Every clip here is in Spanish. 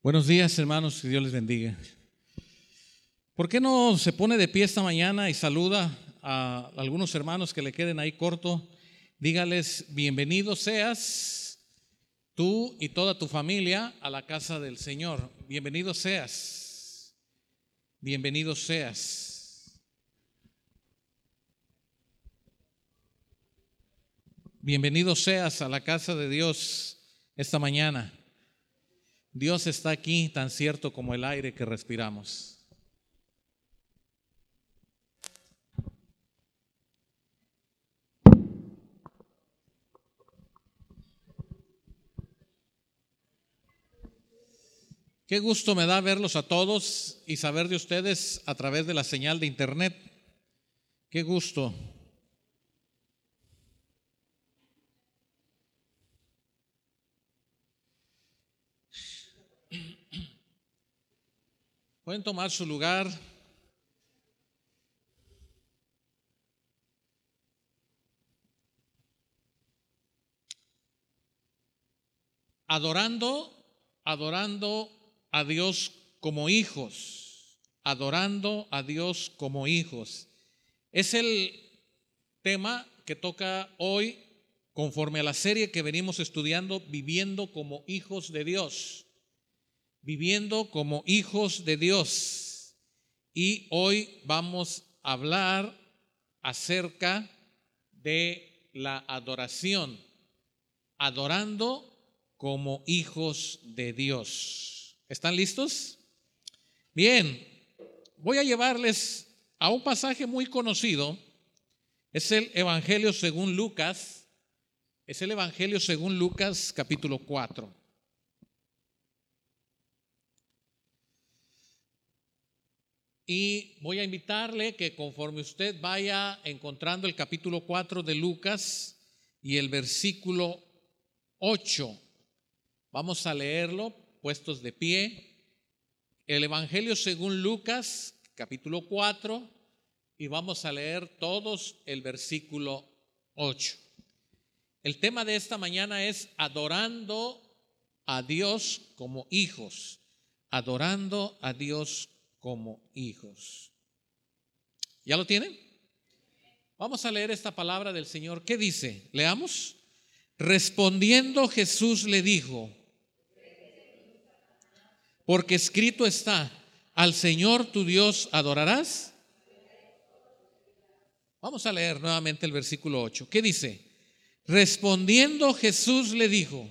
Buenos días, hermanos, que Dios les bendiga. ¿Por qué no se pone de pie esta mañana y saluda a algunos hermanos que le queden ahí corto? Dígales, bienvenido seas tú y toda tu familia a la casa del Señor. Bienvenido seas. Bienvenido seas. Bienvenido seas a la casa de Dios esta mañana. Dios está aquí tan cierto como el aire que respiramos. Qué gusto me da verlos a todos y saber de ustedes a través de la señal de internet. Qué gusto. Pueden tomar su lugar. Adorando, adorando a Dios como hijos, adorando a Dios como hijos. Es el tema que toca hoy conforme a la serie que venimos estudiando, viviendo como hijos de Dios, viviendo como hijos de Dios. Y hoy vamos a hablar acerca de la adoración, adorando como hijos de Dios. ¿Están listos? Bien, voy a llevarles a un pasaje muy conocido. Es el Evangelio según Lucas. Es el Evangelio según Lucas capítulo 4. Y voy a invitarle que conforme usted vaya encontrando el capítulo 4 de Lucas y el versículo 8, vamos a leerlo puestos de pie. El Evangelio según Lucas, capítulo 4, y vamos a leer todos el versículo 8. El tema de esta mañana es adorando a Dios como hijos, adorando a Dios como hijos. ¿Ya lo tienen? Vamos a leer esta palabra del Señor. ¿Qué dice? Leamos. Respondiendo Jesús le dijo, porque escrito está, al Señor tu Dios adorarás. Vamos a leer nuevamente el versículo 8. ¿Qué dice? Respondiendo Jesús le dijo,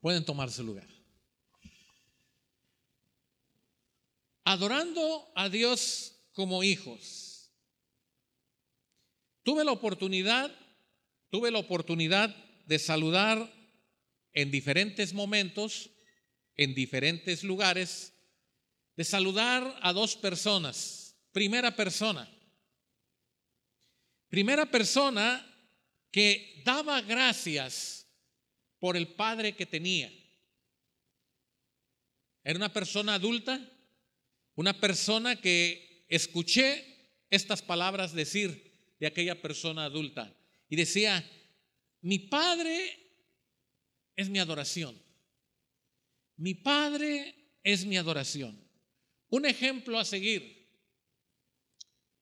Pueden tomarse lugar. Adorando a Dios como hijos. Tuve la oportunidad, tuve la oportunidad de saludar en diferentes momentos, en diferentes lugares, de saludar a dos personas. Primera persona. Primera persona que daba gracias por el padre que tenía. Era una persona adulta, una persona que escuché estas palabras decir, de aquella persona adulta. Y decía, mi padre es mi adoración. Mi padre es mi adoración. Un ejemplo a seguir.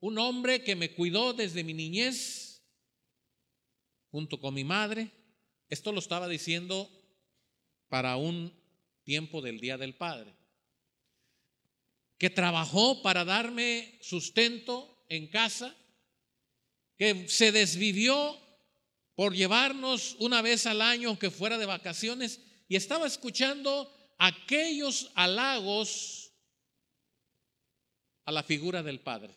Un hombre que me cuidó desde mi niñez junto con mi madre. Esto lo estaba diciendo para un tiempo del Día del Padre. Que trabajó para darme sustento en casa que se desvivió por llevarnos una vez al año que fuera de vacaciones y estaba escuchando aquellos halagos a la figura del Padre.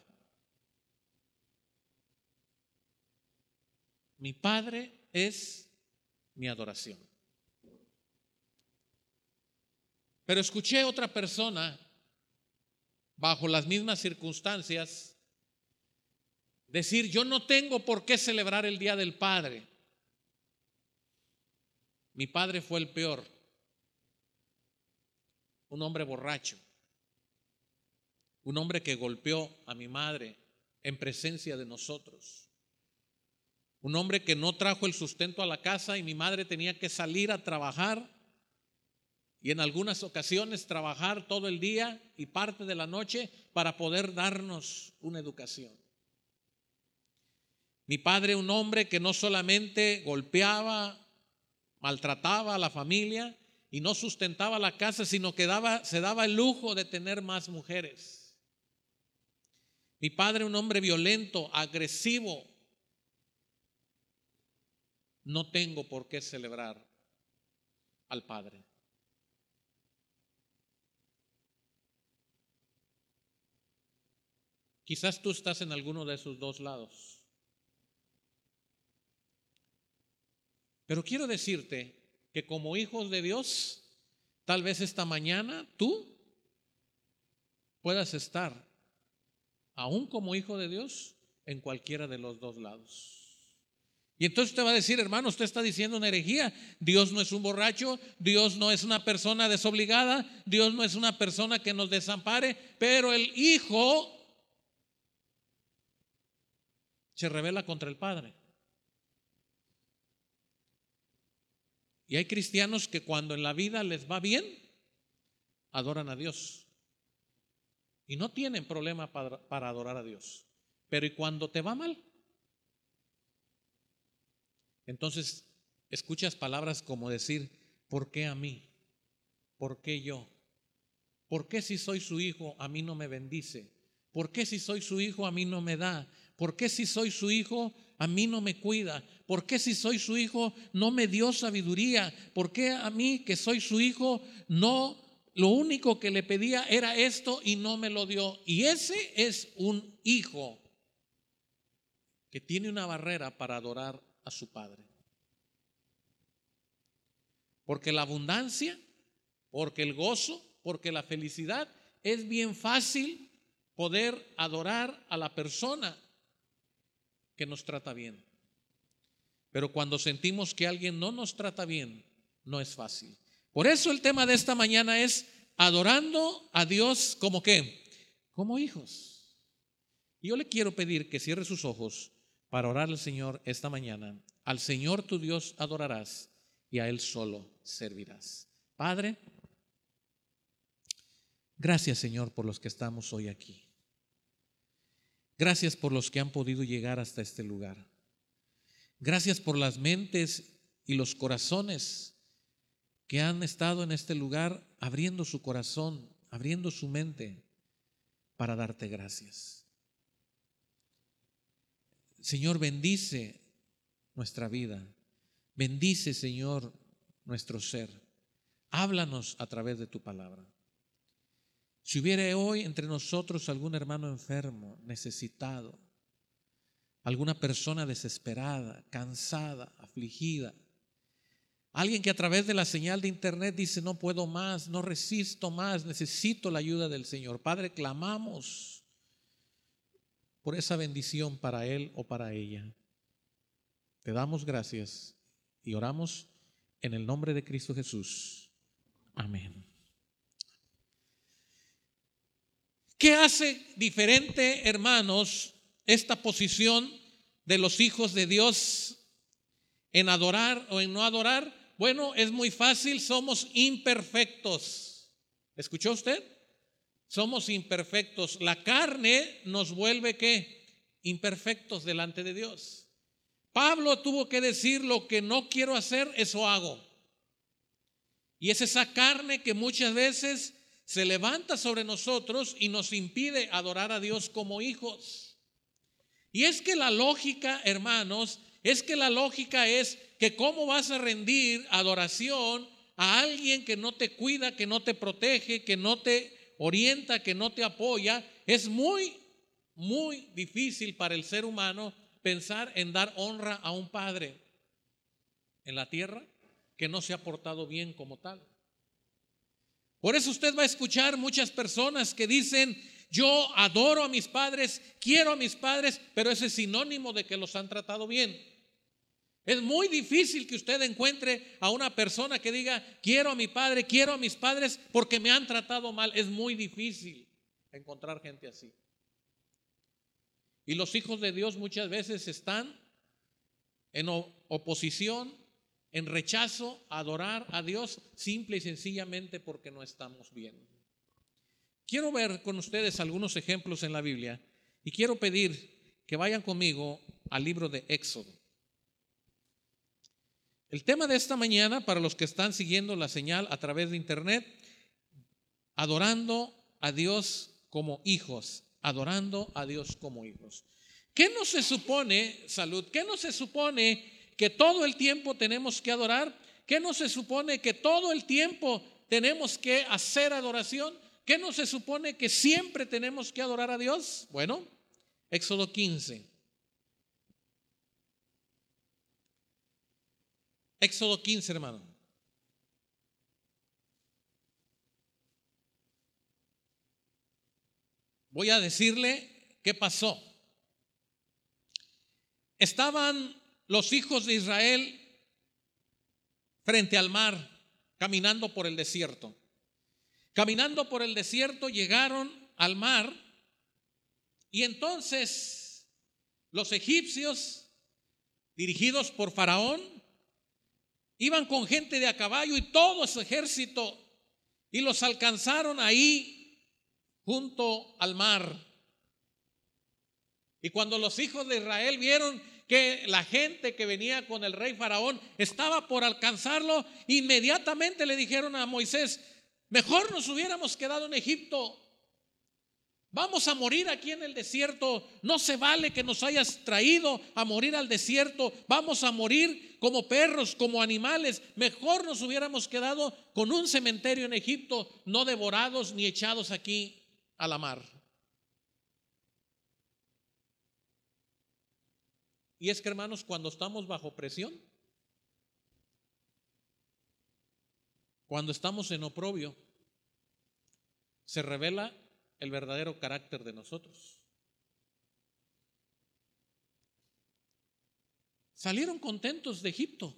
Mi Padre es mi adoración. Pero escuché otra persona bajo las mismas circunstancias Decir, yo no tengo por qué celebrar el Día del Padre. Mi padre fue el peor. Un hombre borracho. Un hombre que golpeó a mi madre en presencia de nosotros. Un hombre que no trajo el sustento a la casa y mi madre tenía que salir a trabajar y en algunas ocasiones trabajar todo el día y parte de la noche para poder darnos una educación. Mi padre, un hombre que no solamente golpeaba, maltrataba a la familia y no sustentaba la casa, sino que daba, se daba el lujo de tener más mujeres. Mi padre, un hombre violento, agresivo, no tengo por qué celebrar al Padre. Quizás tú estás en alguno de esos dos lados. Pero quiero decirte que como hijos de Dios, tal vez esta mañana tú puedas estar, aún como hijo de Dios, en cualquiera de los dos lados. Y entonces usted va a decir, hermano, usted está diciendo una herejía. Dios no es un borracho, Dios no es una persona desobligada, Dios no es una persona que nos desampare, pero el Hijo se revela contra el Padre. Y hay cristianos que cuando en la vida les va bien, adoran a Dios. Y no tienen problema para, para adorar a Dios. Pero ¿y cuando te va mal? Entonces, escuchas palabras como decir, ¿por qué a mí? ¿Por qué yo? ¿Por qué si soy su hijo a mí no me bendice? ¿Por qué si soy su hijo a mí no me da? ¿Por qué si soy su hijo a mí no me cuida? ¿Por qué si soy su hijo no me dio sabiduría? ¿Por qué a mí que soy su hijo no lo único que le pedía era esto y no me lo dio? Y ese es un hijo que tiene una barrera para adorar a su Padre. Porque la abundancia, porque el gozo, porque la felicidad, es bien fácil poder adorar a la persona que nos trata bien. Pero cuando sentimos que alguien no nos trata bien, no es fácil. Por eso el tema de esta mañana es adorando a Dios como qué? Como hijos. Yo le quiero pedir que cierre sus ojos para orar al Señor esta mañana. Al Señor tu Dios adorarás y a Él solo servirás. Padre, gracias Señor por los que estamos hoy aquí. Gracias por los que han podido llegar hasta este lugar. Gracias por las mentes y los corazones que han estado en este lugar abriendo su corazón, abriendo su mente para darte gracias. Señor, bendice nuestra vida. Bendice, Señor, nuestro ser. Háblanos a través de tu palabra. Si hubiera hoy entre nosotros algún hermano enfermo, necesitado, alguna persona desesperada, cansada, afligida, alguien que a través de la señal de internet dice, no puedo más, no resisto más, necesito la ayuda del Señor. Padre, clamamos por esa bendición para él o para ella. Te damos gracias y oramos en el nombre de Cristo Jesús. Amén. ¿Qué hace diferente, hermanos, esta posición de los hijos de Dios en adorar o en no adorar? Bueno, es muy fácil, somos imperfectos. ¿Escuchó usted? Somos imperfectos. La carne nos vuelve qué? Imperfectos delante de Dios. Pablo tuvo que decir lo que no quiero hacer, eso hago. Y es esa carne que muchas veces se levanta sobre nosotros y nos impide adorar a Dios como hijos. Y es que la lógica, hermanos, es que la lógica es que cómo vas a rendir adoración a alguien que no te cuida, que no te protege, que no te orienta, que no te apoya, es muy, muy difícil para el ser humano pensar en dar honra a un padre en la tierra que no se ha portado bien como tal. Por eso usted va a escuchar muchas personas que dicen, yo adoro a mis padres, quiero a mis padres, pero ese es sinónimo de que los han tratado bien. Es muy difícil que usted encuentre a una persona que diga, quiero a mi padre, quiero a mis padres porque me han tratado mal. Es muy difícil encontrar gente así. Y los hijos de Dios muchas veces están en oposición, en rechazo a adorar a Dios, simple y sencillamente porque no estamos bien. Quiero ver con ustedes algunos ejemplos en la Biblia y quiero pedir que vayan conmigo al libro de Éxodo. El tema de esta mañana, para los que están siguiendo la señal a través de internet, adorando a Dios como hijos, adorando a Dios como hijos. ¿Qué no se supone, salud? ¿Qué no se supone que todo el tiempo tenemos que adorar? ¿Qué no se supone que todo el tiempo tenemos que hacer adoración? ¿Qué no se supone que siempre tenemos que adorar a Dios? Bueno, Éxodo 15. Éxodo 15, hermano. Voy a decirle qué pasó. Estaban los hijos de Israel frente al mar, caminando por el desierto. Caminando por el desierto llegaron al mar y entonces los egipcios, dirigidos por Faraón, iban con gente de a caballo y todo su ejército y los alcanzaron ahí junto al mar. Y cuando los hijos de Israel vieron que la gente que venía con el rey faraón estaba por alcanzarlo, inmediatamente le dijeron a Moisés, mejor nos hubiéramos quedado en Egipto. Vamos a morir aquí en el desierto. No se vale que nos hayas traído a morir al desierto. Vamos a morir como perros, como animales. Mejor nos hubiéramos quedado con un cementerio en Egipto, no devorados ni echados aquí a la mar. Y es que hermanos, cuando estamos bajo presión, cuando estamos en oprobio, se revela el verdadero carácter de nosotros. Salieron contentos de Egipto.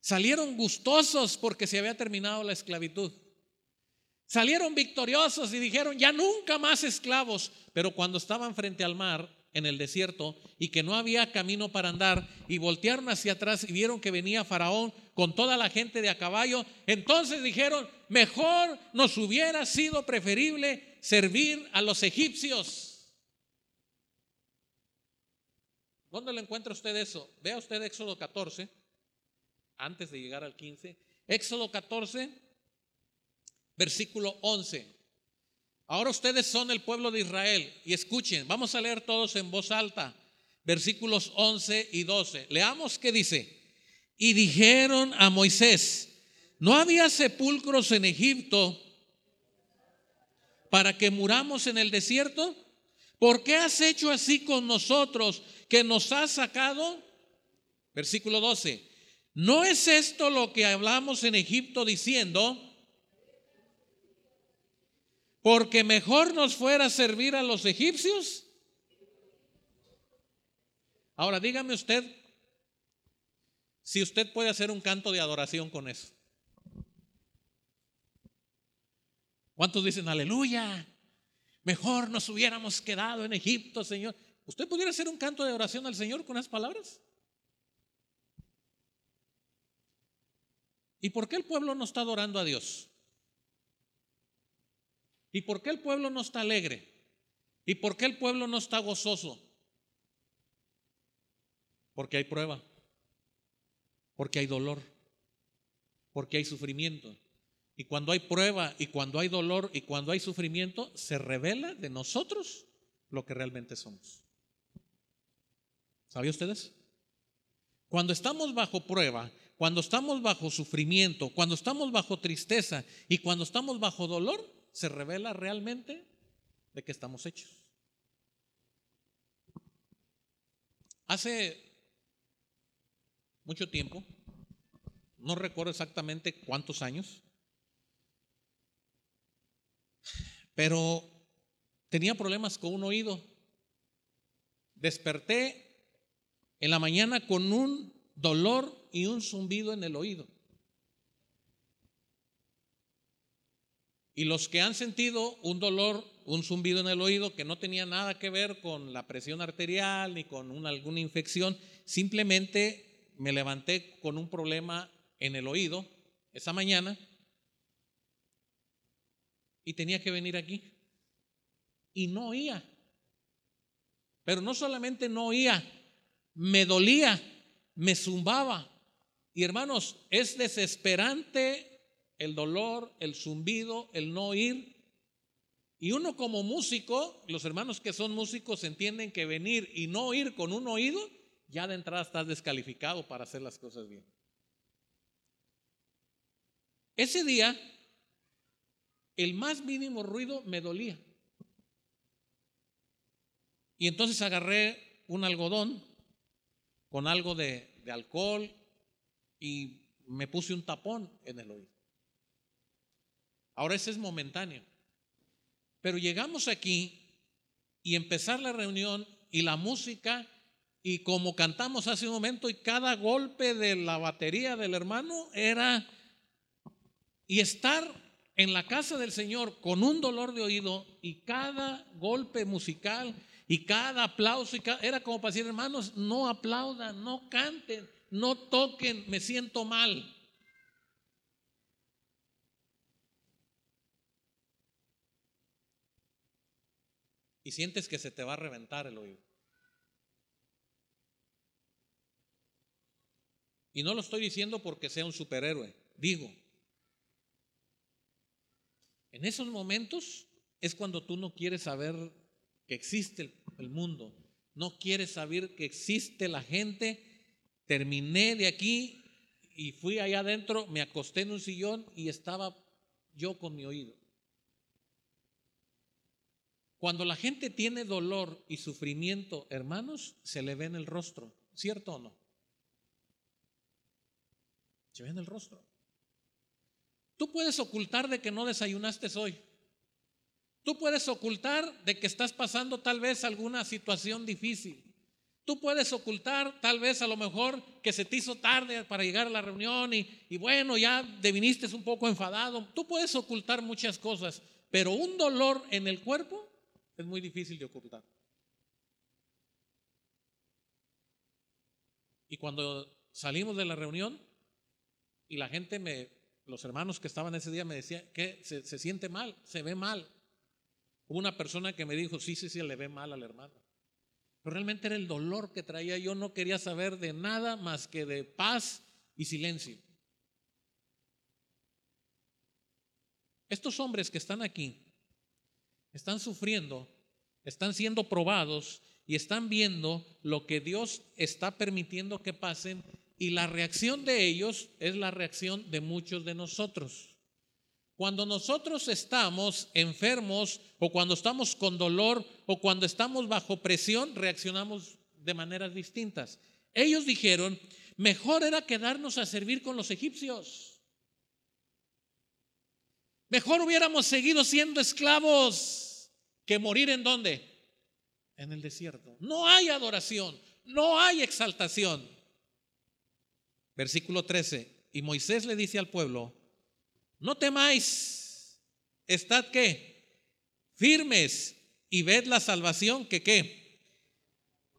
Salieron gustosos porque se había terminado la esclavitud. Salieron victoriosos y dijeron, ya nunca más esclavos. Pero cuando estaban frente al mar, en el desierto, y que no había camino para andar, y voltearon hacia atrás y vieron que venía Faraón con toda la gente de a caballo, entonces dijeron, mejor nos hubiera sido preferible servir a los egipcios. ¿Dónde le encuentra usted eso? Vea usted Éxodo 14, antes de llegar al 15. Éxodo 14, versículo 11. Ahora ustedes son el pueblo de Israel y escuchen, vamos a leer todos en voz alta, versículos 11 y 12. Leamos qué dice. Y dijeron a Moisés, ¿no había sepulcros en Egipto para que muramos en el desierto? ¿Por qué has hecho así con nosotros que nos has sacado? Versículo 12. ¿No es esto lo que hablamos en Egipto diciendo? Porque mejor nos fuera servir a los egipcios. Ahora dígame usted si usted puede hacer un canto de adoración con eso. ¿Cuántos dicen aleluya? Mejor nos hubiéramos quedado en Egipto, Señor. ¿Usted pudiera hacer un canto de oración al Señor con esas palabras? ¿Y por qué el pueblo no está adorando a Dios? ¿Y por qué el pueblo no está alegre? ¿Y por qué el pueblo no está gozoso? Porque hay prueba, porque hay dolor, porque hay sufrimiento. Y cuando hay prueba y cuando hay dolor y cuando hay sufrimiento, se revela de nosotros lo que realmente somos. ¿Sabía ustedes? Cuando estamos bajo prueba, cuando estamos bajo sufrimiento, cuando estamos bajo tristeza y cuando estamos bajo dolor, se revela realmente de qué estamos hechos. Hace mucho tiempo, no recuerdo exactamente cuántos años, pero tenía problemas con un oído. Desperté en la mañana con un dolor y un zumbido en el oído. Y los que han sentido un dolor un zumbido en el oído que no tenía nada que ver con la presión arterial ni con alguna infección. Simplemente me levanté con un problema en el oído esa mañana y tenía que venir aquí. Y no oía. Pero no solamente no oía, me dolía, me zumbaba. Y hermanos, es desesperante el dolor, el zumbido, el no oír. Y uno como músico, los hermanos que son músicos entienden que venir y no oír con un oído, ya de entrada estás descalificado para hacer las cosas bien. Ese día, el más mínimo ruido me dolía. Y entonces agarré un algodón con algo de, de alcohol y me puse un tapón en el oído. Ahora ese es momentáneo. Pero llegamos aquí y empezar la reunión y la música y como cantamos hace un momento y cada golpe de la batería del hermano era y estar en la casa del Señor con un dolor de oído y cada golpe musical y cada aplauso y era como para decir hermanos no aplaudan no canten no toquen me siento mal sientes que se te va a reventar el oído. Y no lo estoy diciendo porque sea un superhéroe, digo, en esos momentos es cuando tú no quieres saber que existe el mundo, no quieres saber que existe la gente. Terminé de aquí y fui allá adentro, me acosté en un sillón y estaba yo con mi oído. Cuando la gente tiene dolor y sufrimiento, hermanos, se le ve en el rostro, ¿cierto o no? Se ve en el rostro. Tú puedes ocultar de que no desayunaste hoy. Tú puedes ocultar de que estás pasando tal vez alguna situación difícil. Tú puedes ocultar tal vez a lo mejor que se te hizo tarde para llegar a la reunión y, y bueno, ya te viniste un poco enfadado. Tú puedes ocultar muchas cosas, pero un dolor en el cuerpo es muy difícil de ocultar. Y cuando salimos de la reunión y la gente me, los hermanos que estaban ese día me decían que se, siente mal, se ve mal. Hubo una persona que me dijo, sí, sí, sí, le ve mal al hermano. Pero realmente era el dolor que traía. Yo no quería saber de nada más que de paz y silencio. Estos hombres que están aquí están sufriendo, están siendo probados y están viendo lo que Dios está permitiendo que pasen y la reacción de ellos es la reacción de muchos de nosotros. Cuando nosotros estamos enfermos o cuando estamos con dolor o cuando estamos bajo presión, reaccionamos de maneras distintas. Ellos dijeron, mejor era quedarnos a servir con los egipcios. Mejor hubiéramos seguido siendo esclavos que morir en dónde? En el desierto. No hay adoración, no hay exaltación. Versículo 13. Y Moisés le dice al pueblo, no temáis, estad qué? Firmes y ved la salvación que qué.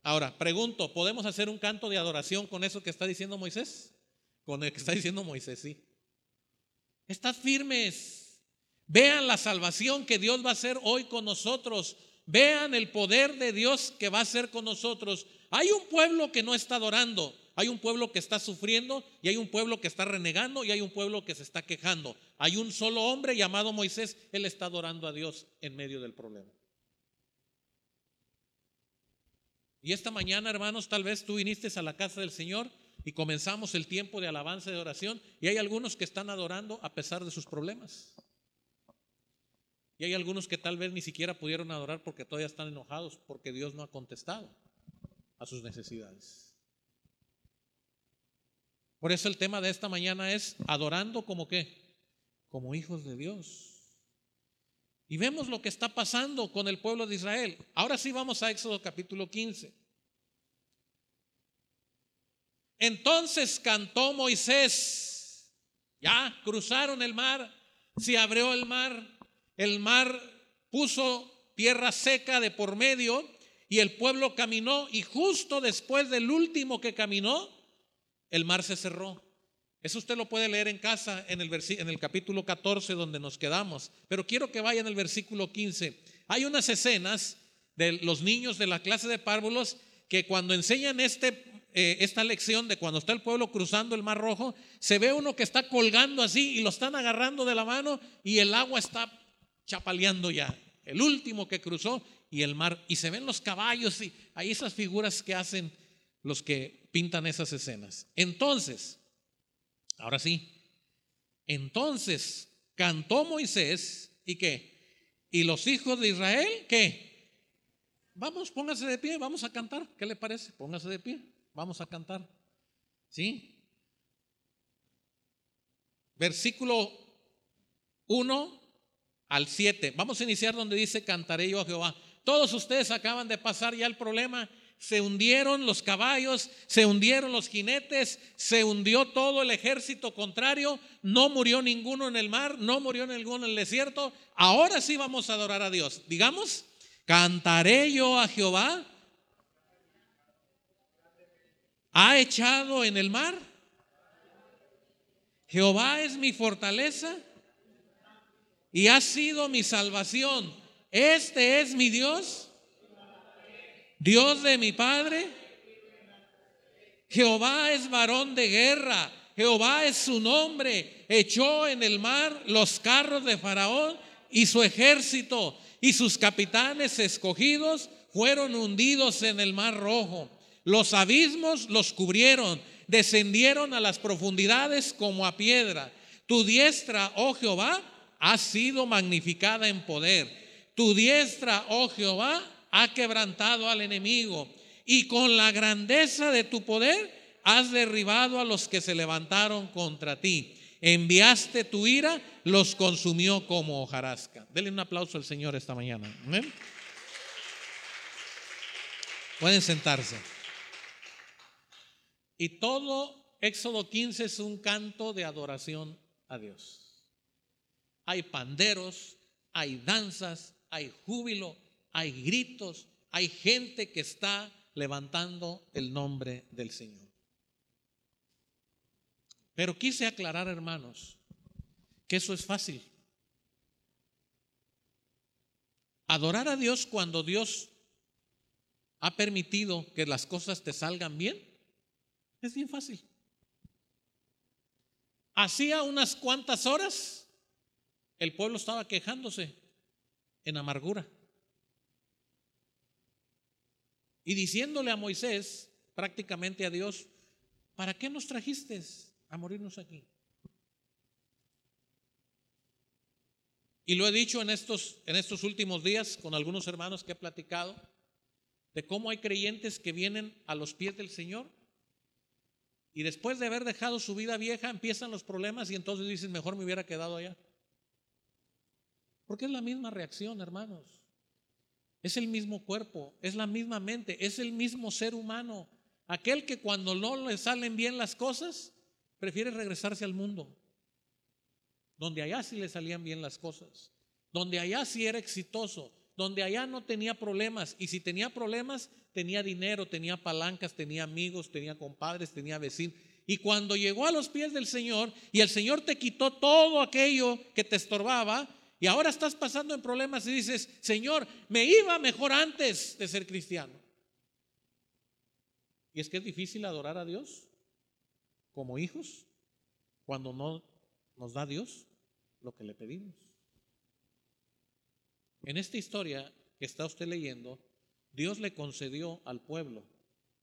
Ahora, pregunto, ¿podemos hacer un canto de adoración con eso que está diciendo Moisés? Con el que está diciendo Moisés, sí. Estad firmes Vean la salvación que Dios va a hacer hoy con nosotros. Vean el poder de Dios que va a hacer con nosotros. Hay un pueblo que no está adorando, hay un pueblo que está sufriendo y hay un pueblo que está renegando y hay un pueblo que se está quejando. Hay un solo hombre llamado Moisés, él está adorando a Dios en medio del problema. Y esta mañana, hermanos, tal vez tú viniste a la casa del Señor y comenzamos el tiempo de alabanza y de oración y hay algunos que están adorando a pesar de sus problemas. Y hay algunos que tal vez ni siquiera pudieron adorar porque todavía están enojados porque Dios no ha contestado a sus necesidades. Por eso el tema de esta mañana es adorando como qué? Como hijos de Dios. Y vemos lo que está pasando con el pueblo de Israel. Ahora sí vamos a Éxodo capítulo 15. Entonces cantó Moisés. Ya cruzaron el mar, se abrió el mar, el mar puso tierra seca de por medio y el pueblo caminó y justo después del último que caminó, el mar se cerró. Eso usted lo puede leer en casa en el, en el capítulo 14 donde nos quedamos. Pero quiero que vaya en el versículo 15. Hay unas escenas de los niños de la clase de párvulos que cuando enseñan este, eh, esta lección de cuando está el pueblo cruzando el mar rojo, se ve uno que está colgando así y lo están agarrando de la mano y el agua está chapaleando ya. El último que cruzó y el mar, y se ven los caballos y hay esas figuras que hacen los que pintan esas escenas. Entonces, Ahora sí. Entonces cantó Moisés y qué? Y los hijos de Israel, ¿qué? Vamos, póngase de pie, vamos a cantar. ¿Qué le parece? Póngase de pie, vamos a cantar. ¿Sí? Versículo 1 al 7. Vamos a iniciar donde dice, cantaré yo a Jehová. Todos ustedes acaban de pasar ya el problema se hundieron los caballos, se hundieron los jinetes, se hundió todo el ejército contrario, no murió ninguno en el mar, no murió ninguno en el desierto. Ahora sí vamos a adorar a Dios. Digamos, cantaré yo a Jehová. ¿Ha echado en el mar? Jehová es mi fortaleza y ha sido mi salvación. Este es mi Dios Dios de mi Padre. Jehová es varón de guerra. Jehová es su nombre. Echó en el mar los carros de Faraón y su ejército y sus capitanes escogidos fueron hundidos en el mar rojo. Los abismos los cubrieron, descendieron a las profundidades como a piedra. Tu diestra, oh Jehová, ha sido magnificada en poder. Tu diestra, oh Jehová, ha quebrantado al enemigo y con la grandeza de tu poder has derribado a los que se levantaron contra ti. Enviaste tu ira, los consumió como hojarasca. Denle un aplauso al Señor esta mañana. Pueden sentarse. Y todo Éxodo 15 es un canto de adoración a Dios. Hay panderos, hay danzas, hay júbilo, hay gritos, hay gente que está levantando el nombre del Señor. Pero quise aclarar, hermanos, que eso es fácil. Adorar a Dios cuando Dios ha permitido que las cosas te salgan bien, es bien fácil. Hacía unas cuantas horas, el pueblo estaba quejándose en amargura y diciéndole a Moisés, prácticamente a Dios, ¿para qué nos trajiste a morirnos aquí? Y lo he dicho en estos, en estos últimos días con algunos hermanos que he platicado, de cómo hay creyentes que vienen a los pies del Señor y después de haber dejado su vida vieja empiezan los problemas y entonces dicen, mejor me hubiera quedado allá. Porque es la misma reacción, hermanos. Es el mismo cuerpo, es la misma mente, es el mismo ser humano. Aquel que cuando no le salen bien las cosas, prefiere regresarse al mundo. Donde allá sí le salían bien las cosas. Donde allá sí era exitoso. Donde allá no tenía problemas. Y si tenía problemas, tenía dinero, tenía palancas, tenía amigos, tenía compadres, tenía vecinos. Y cuando llegó a los pies del Señor y el Señor te quitó todo aquello que te estorbaba, y ahora estás pasando en problemas y dices, Señor, me iba mejor antes de ser cristiano. Y es que es difícil adorar a Dios como hijos cuando no nos da Dios lo que le pedimos. En esta historia que está usted leyendo, Dios le concedió al pueblo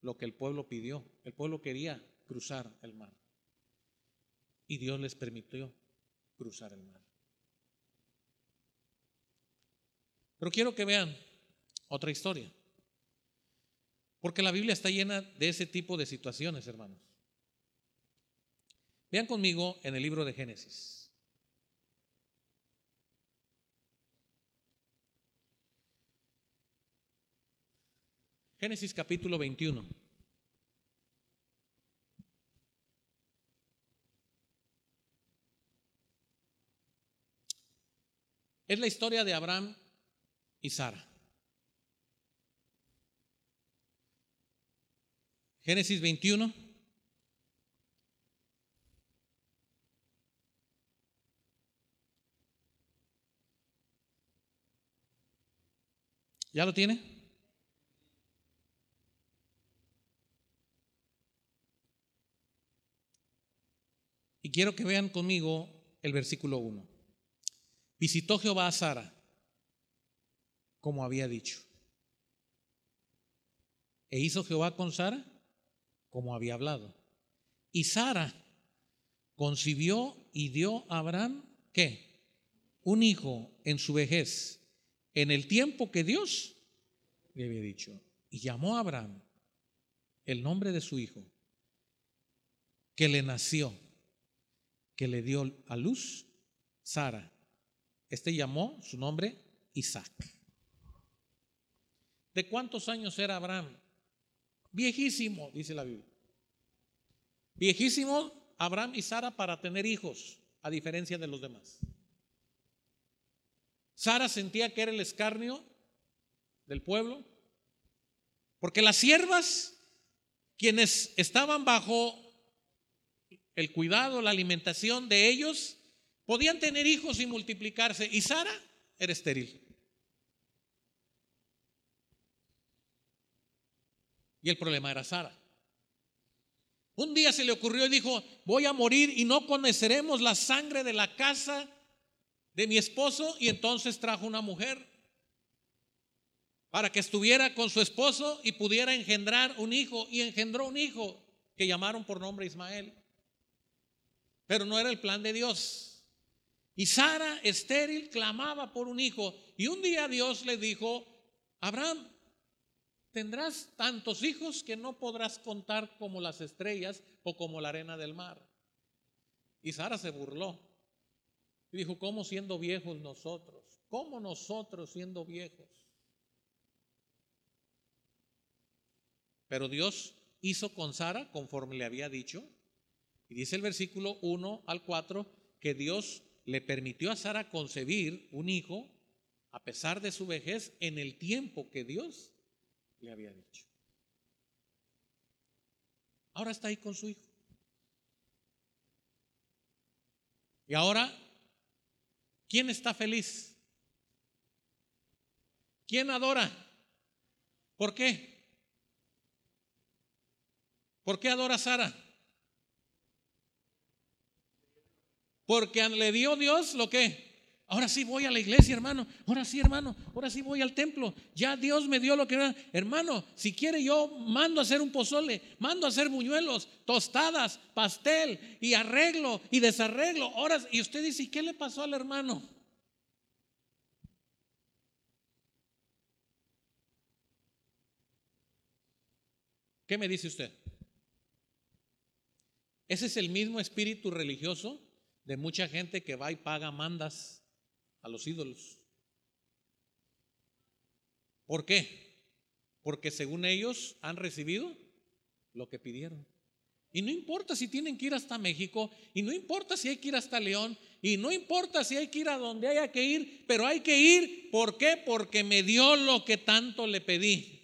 lo que el pueblo pidió. El pueblo quería cruzar el mar. Y Dios les permitió cruzar el mar. Pero quiero que vean otra historia. Porque la Biblia está llena de ese tipo de situaciones, hermanos. Vean conmigo en el libro de Génesis. Génesis capítulo 21. Es la historia de Abraham y Sara. Génesis 21. ¿Ya lo tiene? Y quiero que vean conmigo el versículo 1. Visitó Jehová a Sara, como había dicho. E hizo Jehová con Sara, como había hablado. Y Sara concibió y dio a Abraham, ¿qué? Un hijo en su vejez en el tiempo que Dios le había dicho. Y llamó a Abraham el nombre de su hijo, que le nació, que le dio a luz, Sara. Este llamó su nombre Isaac. ¿De cuántos años era Abraham? Viejísimo, dice la Biblia. Viejísimo Abraham y Sara para tener hijos, a diferencia de los demás. Sara sentía que era el escarnio del pueblo, porque las siervas, quienes estaban bajo el cuidado, la alimentación de ellos, podían tener hijos y multiplicarse, y Sara era estéril. Y el problema era Sara. Un día se le ocurrió y dijo, voy a morir y no conoceremos la sangre de la casa de mi esposo y entonces trajo una mujer para que estuviera con su esposo y pudiera engendrar un hijo y engendró un hijo que llamaron por nombre Ismael. Pero no era el plan de Dios. Y Sara, estéril, clamaba por un hijo. Y un día Dios le dijo, Abraham, tendrás tantos hijos que no podrás contar como las estrellas o como la arena del mar. Y Sara se burló. Y dijo, ¿cómo siendo viejos nosotros? ¿Cómo nosotros siendo viejos? Pero Dios hizo con Sara conforme le había dicho. Y dice el versículo 1 al 4 que Dios le permitió a Sara concebir un hijo a pesar de su vejez en el tiempo que Dios le había dicho. Ahora está ahí con su hijo. Y ahora ¿Quién está feliz? ¿Quién adora? ¿Por qué? ¿Por qué adora a Sara? Porque le dio Dios lo que. Ahora sí voy a la iglesia, hermano. Ahora sí, hermano. Ahora sí voy al templo. Ya Dios me dio lo que era. Hermano, si quiere yo mando a hacer un pozole, mando a hacer buñuelos, tostadas, pastel y arreglo y desarreglo. Horas. Y usted dice, ¿y qué le pasó al hermano? ¿Qué me dice usted? Ese es el mismo espíritu religioso de mucha gente que va y paga mandas a los ídolos. ¿Por qué? Porque según ellos han recibido lo que pidieron. Y no importa si tienen que ir hasta México, y no importa si hay que ir hasta León, y no importa si hay que ir a donde haya que ir, pero hay que ir. ¿Por qué? Porque me dio lo que tanto le pedí.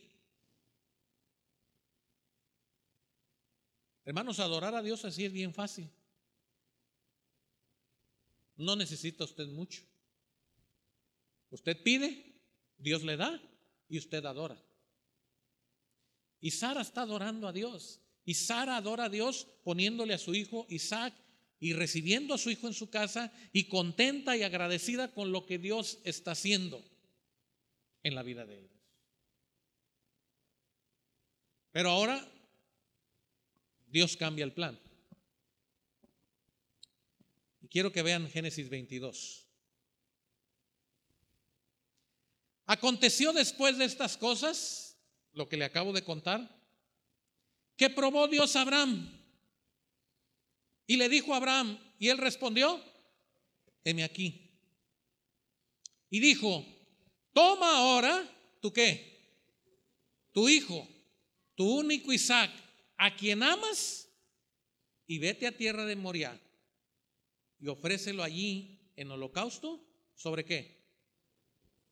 Hermanos, adorar a Dios así es bien fácil. No necesita usted mucho. Usted pide, Dios le da y usted adora. Y Sara está adorando a Dios. Y Sara adora a Dios poniéndole a su hijo Isaac y recibiendo a su hijo en su casa y contenta y agradecida con lo que Dios está haciendo en la vida de ellos. Pero ahora Dios cambia el plan. Y quiero que vean Génesis 22. Aconteció después de estas cosas, lo que le acabo de contar, que probó Dios a Abraham. Y le dijo a Abraham, y él respondió, heme aquí. Y dijo, toma ahora, ¿tú qué? Tu hijo, tu único Isaac, a quien amas, y vete a tierra de Moria y ofrécelo allí en holocausto, ¿sobre qué?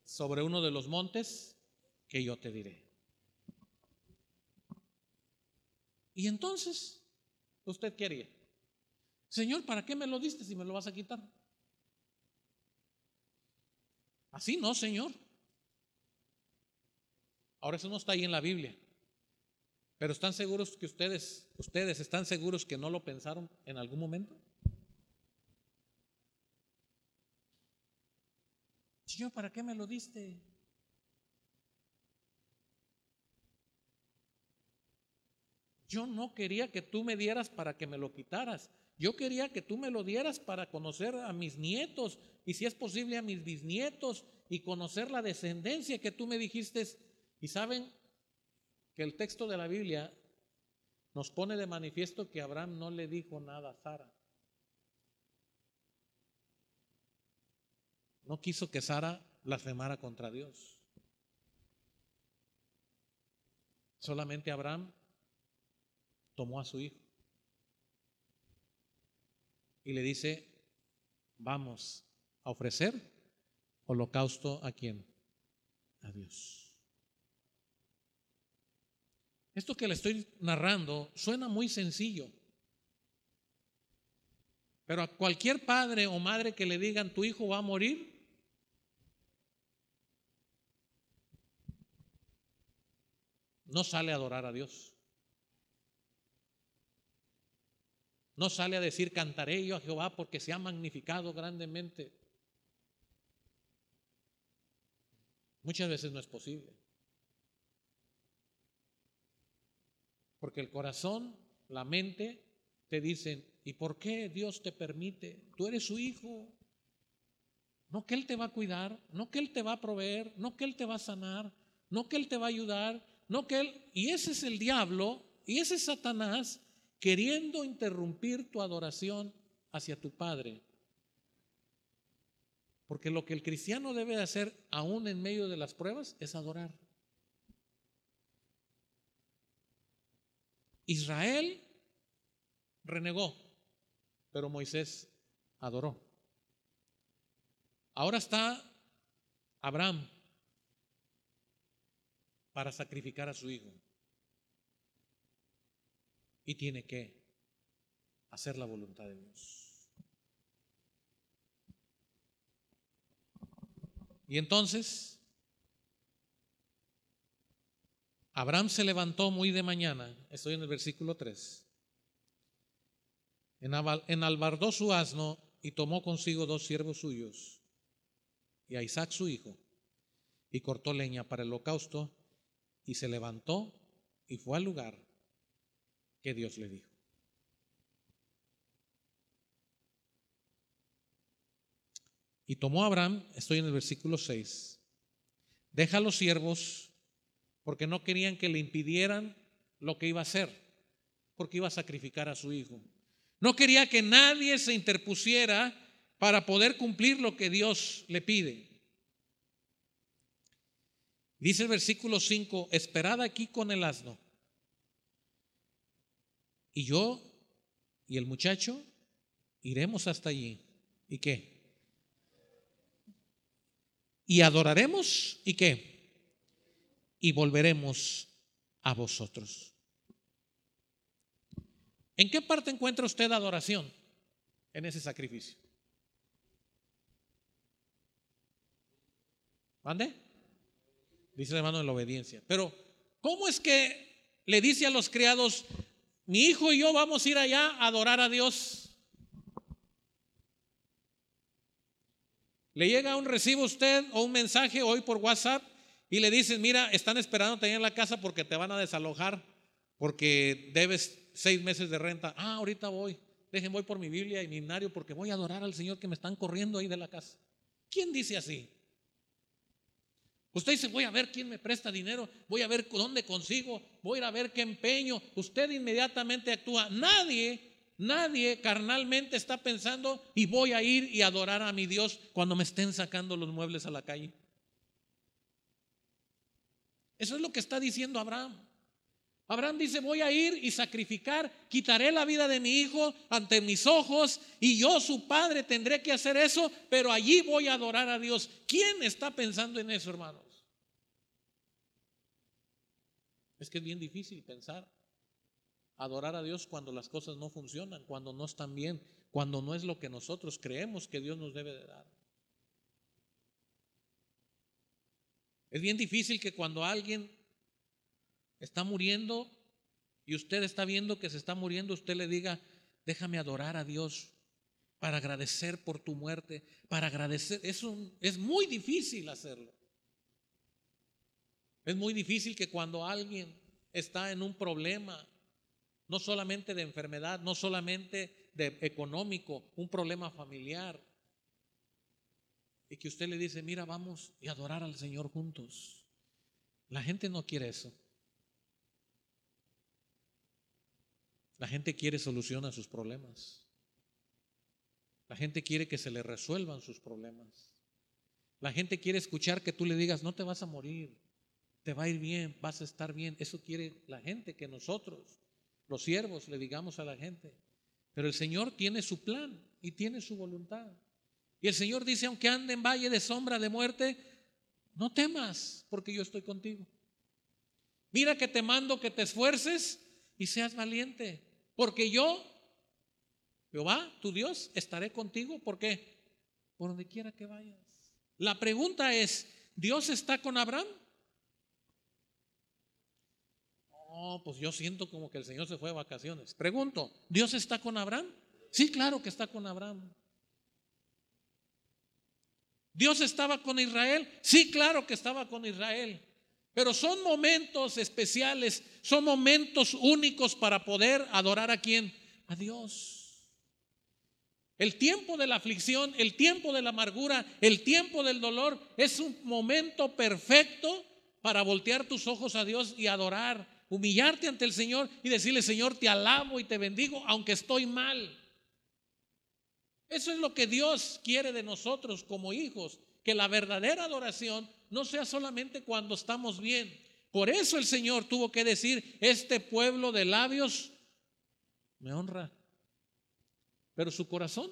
Sobre uno de los montes que yo te diré. Y entonces, ¿usted qué haría? Señor, ¿para qué me lo diste si me lo vas a quitar? Así no, Señor. Ahora eso no está ahí en la Biblia. Pero ¿están seguros que ustedes, ustedes están seguros que no lo pensaron en algún momento? Señor, ¿para qué me lo diste? Yo no quería que tú me dieras para que me lo quitaras. Yo quería que tú me lo dieras para conocer a mis nietos y si es posible a mis bisnietos y conocer la descendencia que tú me dijiste. Y saben que el texto de la Biblia nos pone de manifiesto que Abraham no le dijo nada a Sara. No quiso que Sara blasfemara contra Dios. Solamente Abraham tomó a su hijo y le dice, vamos a ofrecer holocausto a quién? A Dios. Esto que le estoy narrando suena muy sencillo. Pero a cualquier padre o madre que le digan tu hijo va a morir, no sale a adorar a Dios. No sale a decir cantaré yo a Jehová porque se ha magnificado grandemente. Muchas veces no es posible. Porque el corazón, la mente, te dicen, ¿y por qué Dios te permite? Tú eres su hijo. No que Él te va a cuidar, no que Él te va a proveer, no que Él te va a sanar, no que Él te va a ayudar, no que Él... Y ese es el diablo, y ese es Satanás queriendo interrumpir tu adoración hacia tu Padre. Porque lo que el cristiano debe hacer aún en medio de las pruebas es adorar. Israel renegó, pero Moisés adoró. Ahora está Abraham para sacrificar a su hijo. Y tiene que hacer la voluntad de Dios. Y entonces Abraham se levantó muy de mañana, estoy en el versículo 3, enalbardó su asno y tomó consigo dos siervos suyos y a Isaac su hijo, y cortó leña para el holocausto, y se levantó y fue al lugar que Dios le dijo. Y tomó Abraham, estoy en el versículo 6, deja a los siervos porque no querían que le impidieran lo que iba a hacer, porque iba a sacrificar a su hijo. No quería que nadie se interpusiera para poder cumplir lo que Dios le pide. Dice el versículo 5, esperad aquí con el asno. Y yo y el muchacho iremos hasta allí. ¿Y qué? Y adoraremos. ¿Y qué? y volveremos a vosotros. ¿En qué parte encuentra usted adoración en ese sacrificio? ¿Mande? Dice hermano en la obediencia. Pero, ¿cómo es que le dice a los criados, mi hijo y yo vamos a ir allá a adorar a Dios? ¿Le llega un recibo a usted o un mensaje hoy por WhatsApp? y le dices, mira, están esperando tener la casa porque te van a desalojar, porque debes seis meses de renta. Ah, ahorita voy, dejen, voy por mi Biblia y mi himnario porque voy a adorar al Señor que me están corriendo ahí de la casa. ¿Quién dice así? Usted dice, voy a ver quién me presta dinero, voy a ver dónde consigo, voy a ver qué empeño. Usted inmediatamente actúa. Nadie, nadie carnalmente está pensando y voy a ir y adorar a mi Dios cuando me estén sacando los muebles a la calle. Eso es lo que está diciendo Abraham. Abraham dice, voy a ir y sacrificar, quitaré la vida de mi hijo ante mis ojos y yo, su padre, tendré que hacer eso, pero allí voy a adorar a Dios. ¿Quién está pensando en eso, hermanos? Es que es bien difícil pensar, adorar a Dios cuando las cosas no funcionan, cuando no están bien, cuando no es lo que nosotros creemos que Dios nos debe de dar. Es bien difícil que cuando alguien está muriendo y usted está viendo que se está muriendo, usted le diga, déjame adorar a Dios para agradecer por tu muerte, para agradecer. Es, es muy difícil hacerlo. Es muy difícil que cuando alguien está en un problema, no solamente de enfermedad, no solamente de económico, un problema familiar, y que usted le dice, mira, vamos y adorar al Señor juntos. La gente no quiere eso. La gente quiere solución a sus problemas. La gente quiere que se le resuelvan sus problemas. La gente quiere escuchar que tú le digas, no te vas a morir, te va a ir bien, vas a estar bien. Eso quiere la gente, que nosotros, los siervos, le digamos a la gente. Pero el Señor tiene su plan y tiene su voluntad. Y el Señor dice, aunque ande en valle de sombra de muerte, no temas, porque yo estoy contigo. Mira que te mando que te esfuerces y seas valiente, porque yo, Jehová, tu Dios, estaré contigo. ¿Por qué? Por donde quiera que vayas. La pregunta es, ¿Dios está con Abraham? No, pues yo siento como que el Señor se fue de vacaciones. Pregunto, ¿Dios está con Abraham? Sí, claro que está con Abraham. ¿Dios estaba con Israel? Sí, claro que estaba con Israel. Pero son momentos especiales, son momentos únicos para poder adorar a quién? A Dios. El tiempo de la aflicción, el tiempo de la amargura, el tiempo del dolor es un momento perfecto para voltear tus ojos a Dios y adorar, humillarte ante el Señor y decirle, Señor, te alabo y te bendigo aunque estoy mal. Eso es lo que Dios quiere de nosotros como hijos, que la verdadera adoración no sea solamente cuando estamos bien. Por eso el Señor tuvo que decir, este pueblo de labios me honra, pero su corazón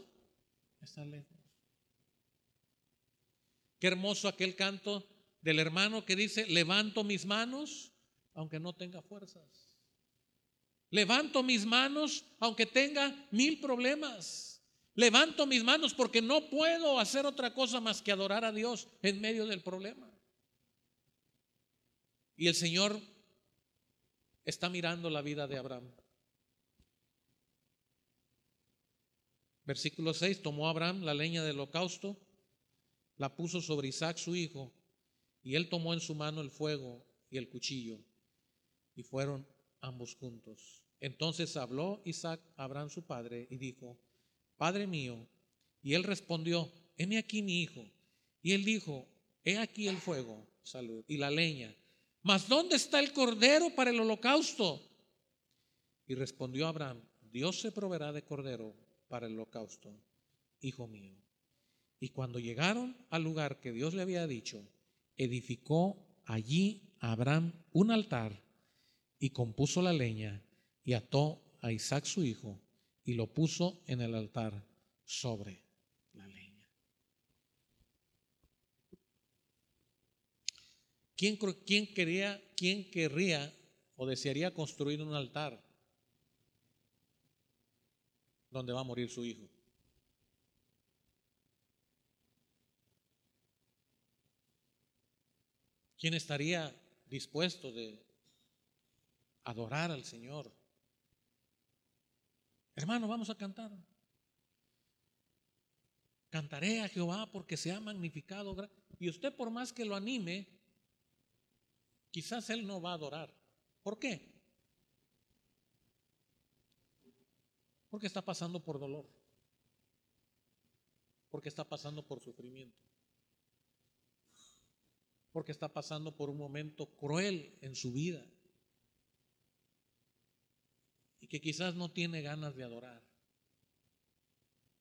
está lejos. Qué hermoso aquel canto del hermano que dice, levanto mis manos aunque no tenga fuerzas. Levanto mis manos aunque tenga mil problemas. Levanto mis manos porque no puedo hacer otra cosa más que adorar a Dios en medio del problema. Y el Señor está mirando la vida de Abraham. Versículo 6, tomó Abraham la leña del holocausto, la puso sobre Isaac su hijo, y él tomó en su mano el fuego y el cuchillo, y fueron ambos juntos. Entonces habló Isaac a Abraham su padre y dijo, Padre mío, y él respondió, heme aquí mi hijo. Y él dijo, he aquí el fuego, y la leña, mas ¿dónde está el cordero para el holocausto? Y respondió Abraham, Dios se proveerá de cordero para el holocausto, hijo mío. Y cuando llegaron al lugar que Dios le había dicho, edificó allí Abraham un altar y compuso la leña y ató a Isaac su hijo y lo puso en el altar sobre ¿Quién, quería, quién querría o desearía construir un altar donde va a morir su hijo? ¿Quién estaría dispuesto de adorar al Señor? Hermano, vamos a cantar. Cantaré a Jehová porque se ha magnificado. Y usted por más que lo anime, quizás él no va a adorar. ¿Por qué? Porque está pasando por dolor. Porque está pasando por sufrimiento. Porque está pasando por un momento cruel en su vida. Y que quizás no tiene ganas de adorar.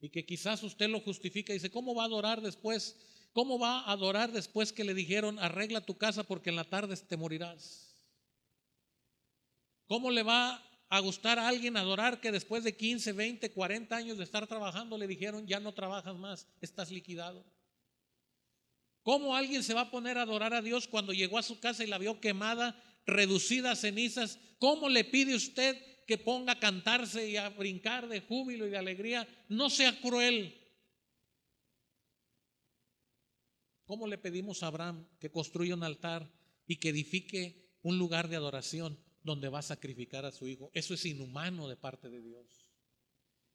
Y que quizás usted lo justifica y dice, ¿cómo va a adorar después ¿Cómo va a adorar después que le dijeron, arregla tu casa porque en la tarde te morirás? ¿Cómo le va a gustar a alguien adorar que después de 15, 20, 40 años de estar trabajando le dijeron, ya no trabajas más, estás liquidado? ¿Cómo alguien se va a poner a adorar a Dios cuando llegó a su casa y la vio quemada, reducida a cenizas? ¿Cómo le pide usted que ponga a cantarse y a brincar de júbilo y de alegría? No sea cruel. ¿Cómo le pedimos a Abraham que construya un altar y que edifique un lugar de adoración donde va a sacrificar a su hijo? Eso es inhumano de parte de Dios.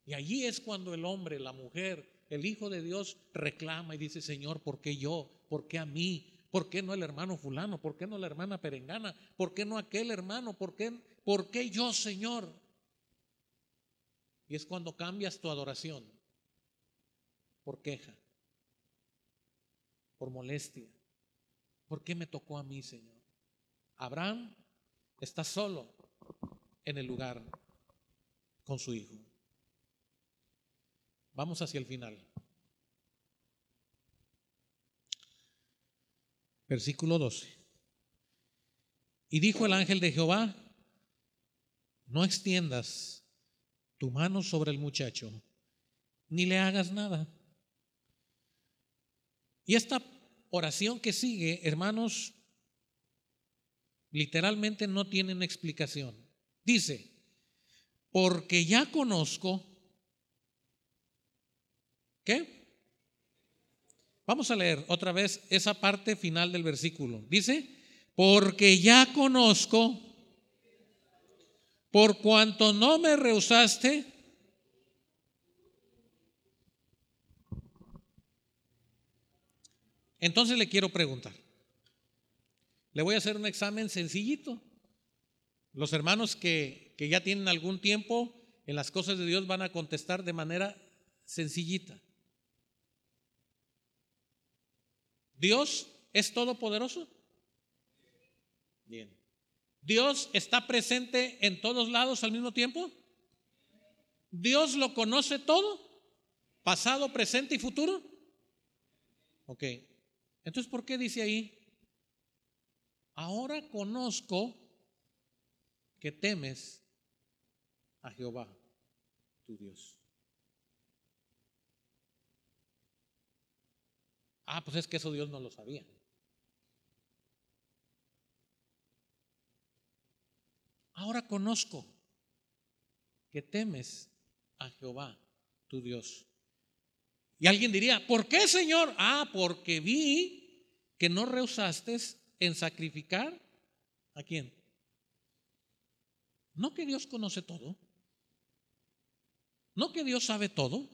Y allí es cuando el hombre, la mujer, el Hijo de Dios reclama y dice, Señor, ¿por qué yo? ¿Por qué a mí? ¿Por qué no el hermano fulano? ¿Por qué no la hermana perengana? ¿Por qué no aquel hermano? ¿Por qué, ¿Por qué yo, Señor? Y es cuando cambias tu adoración por queja, por molestia. ¿Por qué me tocó a mí, Señor? Abraham está solo en el lugar con su hijo. Vamos hacia el final. Versículo 12. Y dijo el ángel de Jehová, no extiendas tu mano sobre el muchacho, ni le hagas nada. Y esta oración que sigue, hermanos, literalmente no tienen explicación. Dice, porque ya conozco ¿Qué? Vamos a leer otra vez esa parte final del versículo. Dice, porque ya conozco, por cuanto no me rehusaste, entonces le quiero preguntar. Le voy a hacer un examen sencillito. Los hermanos que, que ya tienen algún tiempo en las cosas de Dios van a contestar de manera sencillita. ¿Dios es todopoderoso? Bien. ¿Dios está presente en todos lados al mismo tiempo? ¿Dios lo conoce todo? ¿Pasado, presente y futuro? Ok. Entonces, ¿por qué dice ahí? Ahora conozco que temes a Jehová, tu Dios. Ah, pues es que eso Dios no lo sabía. Ahora conozco que temes a Jehová, tu Dios. Y alguien diría, ¿por qué, Señor? Ah, porque vi que no rehusaste en sacrificar a quién. No que Dios conoce todo. No que Dios sabe todo.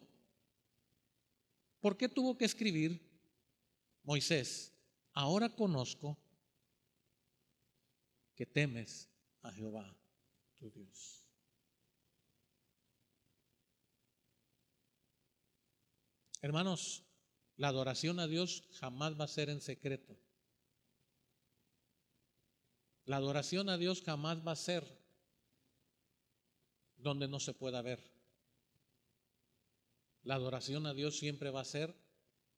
¿Por qué tuvo que escribir Moisés, ahora conozco que temes a Jehová, tu Dios. Hermanos, la adoración a Dios jamás va a ser en secreto. La adoración a Dios jamás va a ser donde no se pueda ver. La adoración a Dios siempre va a ser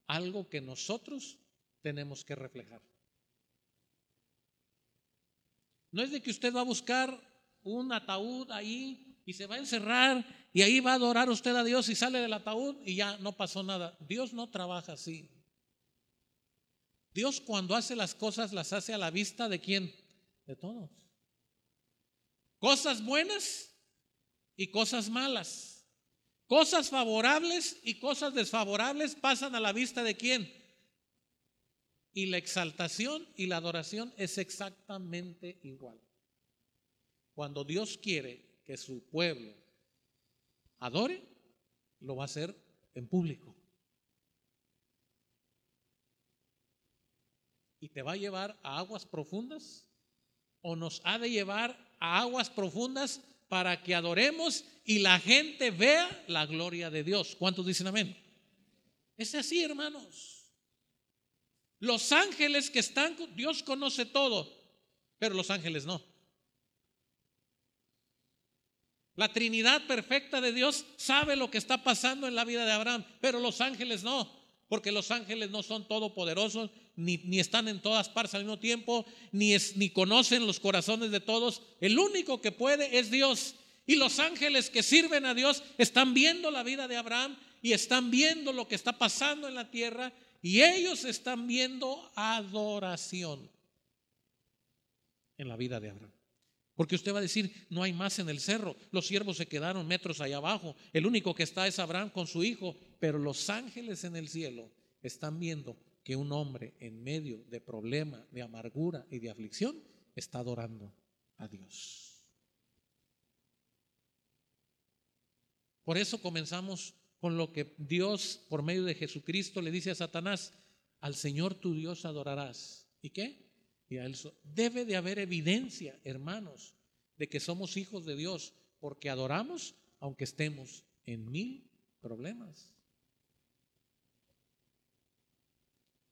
algo que nosotros tenemos que reflejar. No es de que usted va a buscar un ataúd ahí y se va a encerrar y ahí va a adorar usted a Dios y sale del ataúd y ya no pasó nada. Dios no trabaja así. Dios cuando hace las cosas las hace a la vista de quién? De todos. Cosas buenas y cosas malas. Cosas favorables y cosas desfavorables pasan a la vista de quién. Y la exaltación y la adoración es exactamente igual. Cuando Dios quiere que su pueblo adore, lo va a hacer en público. ¿Y te va a llevar a aguas profundas? ¿O nos ha de llevar a aguas profundas para que adoremos y la gente vea la gloria de Dios. ¿Cuántos dicen amén? Es así, hermanos. Los ángeles que están, Dios conoce todo, pero los ángeles no. La Trinidad perfecta de Dios sabe lo que está pasando en la vida de Abraham, pero los ángeles no, porque los ángeles no son todopoderosos ni, están en todas partes al mismo tiempo, ni, es, ni conocen los corazones de todos. El único que puede es Dios. Y los ángeles que sirven a Dios están viendo la vida de Abraham y están viendo lo que está pasando en la tierra y ellos están viendo adoración en la vida de Abraham. Porque usted va a decir, no hay más en el cerro, los siervos se quedaron metros allá abajo, el único que está es Abraham con su hijo, pero los ángeles en el cielo están viendo que un hombre en medio de problema, de amargura y de aflicción está adorando a Dios. Por eso comenzamos con lo que Dios, por medio de Jesucristo, le dice a Satanás, al Señor tu Dios adorarás. ¿Y qué? Debe de haber evidencia, hermanos, de que somos hijos de Dios, porque adoramos aunque estemos en mil problemas.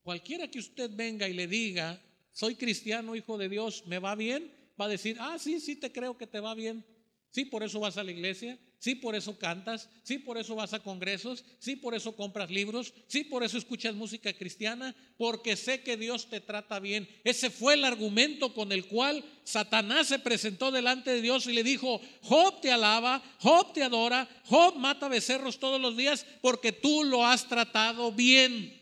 Cualquiera que usted venga y le diga, soy cristiano, hijo de Dios, ¿me va bien? Va a decir, ah, sí, sí, te creo que te va bien. Sí, por eso vas a la iglesia, sí, por eso cantas, sí, por eso vas a congresos, sí, por eso compras libros, sí, por eso escuchas música cristiana, porque sé que Dios te trata bien. Ese fue el argumento con el cual Satanás se presentó delante de Dios y le dijo, Job te alaba, Job te adora, Job mata becerros todos los días porque tú lo has tratado bien.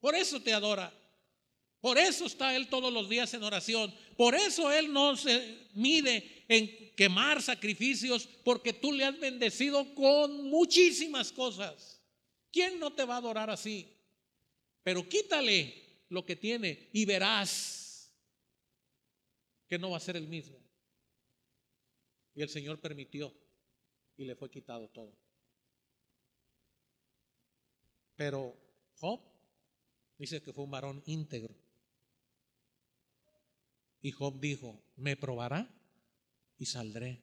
Por eso te adora. Por eso está Él todos los días en oración. Por eso Él no se mide en quemar sacrificios porque tú le has bendecido con muchísimas cosas. ¿Quién no te va a adorar así? Pero quítale lo que tiene y verás que no va a ser el mismo. Y el Señor permitió y le fue quitado todo. Pero Job dice que fue un varón íntegro. Y Job dijo, ¿me probará? y saldré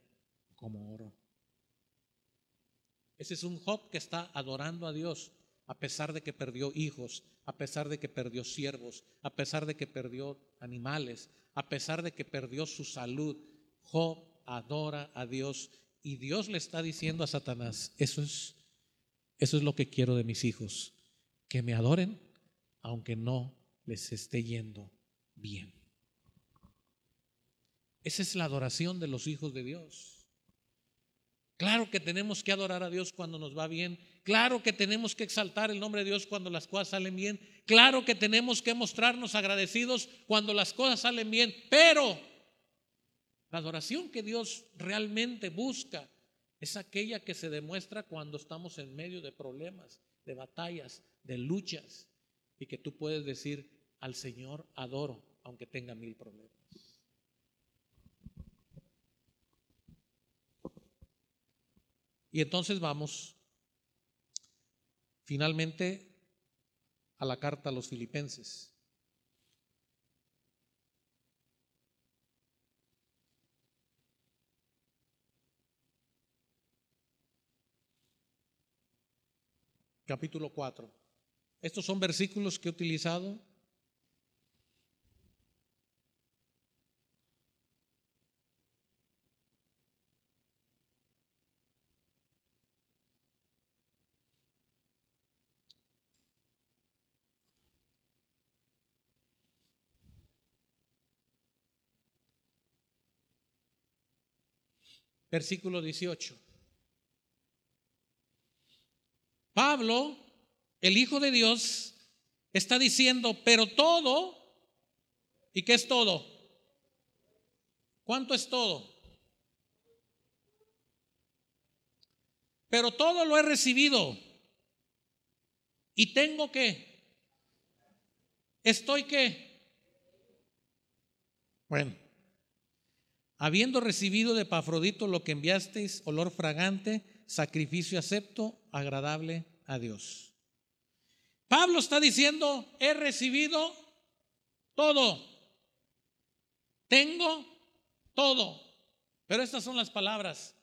como oro. Ese es un Job que está adorando a Dios a pesar de que perdió hijos, a pesar de que perdió siervos, a pesar de que perdió animales, a pesar de que perdió su salud. Job adora a Dios y Dios le está diciendo a Satanás, eso es eso es lo que quiero de mis hijos, que me adoren aunque no les esté yendo bien. Esa es la adoración de los hijos de Dios. Claro que tenemos que adorar a Dios cuando nos va bien. Claro que tenemos que exaltar el nombre de Dios cuando las cosas salen bien. Claro que tenemos que mostrarnos agradecidos cuando las cosas salen bien. Pero la adoración que Dios realmente busca es aquella que se demuestra cuando estamos en medio de problemas, de batallas, de luchas. Y que tú puedes decir al Señor adoro, aunque tenga mil problemas. Y entonces vamos finalmente a la carta a los filipenses. Capítulo 4. Estos son versículos que he utilizado versículo 18. Pablo, el Hijo de Dios, está diciendo, pero todo, ¿y qué es todo? ¿Cuánto es todo? Pero todo lo he recibido. ¿Y tengo que? ¿Estoy qué? Bueno, habiendo recibido de Pafrodito lo que enviasteis, olor fragante, sacrificio acepto, agradable a Dios. Pablo está diciendo, he recibido todo, tengo todo. Pero estas son las palabras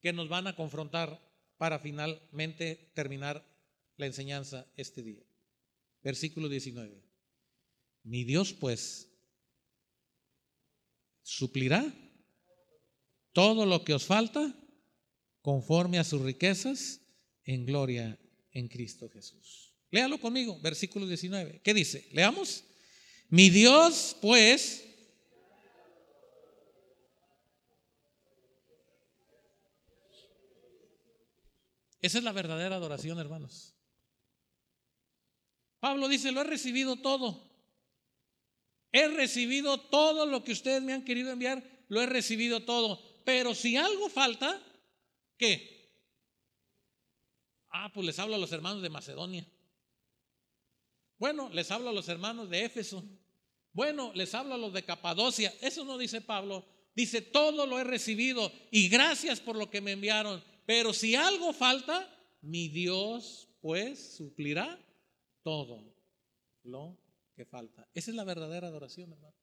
que nos van a confrontar para finalmente terminar la enseñanza este día. Versículo 19. Mi Dios pues suplirá todo lo que os falta conforme a sus riquezas en gloria en Cristo Jesús. Léalo conmigo, versículo 19. ¿Qué dice? Leamos. Mi Dios, pues, Esa es la verdadera adoración, hermanos. Pablo dice, lo he recibido todo. He recibido todo lo que ustedes me han querido enviar, lo he recibido todo. Pero si algo falta, ¿qué? Ah, pues les hablo a los hermanos de Macedonia. Bueno, les hablo a los hermanos de Éfeso. Bueno, les hablo a los de Capadocia. Eso no dice Pablo. Dice, todo lo he recibido y gracias por lo que me enviaron. Pero si algo falta, mi Dios pues suplirá todo lo que falta. Esa es la verdadera adoración, hermano.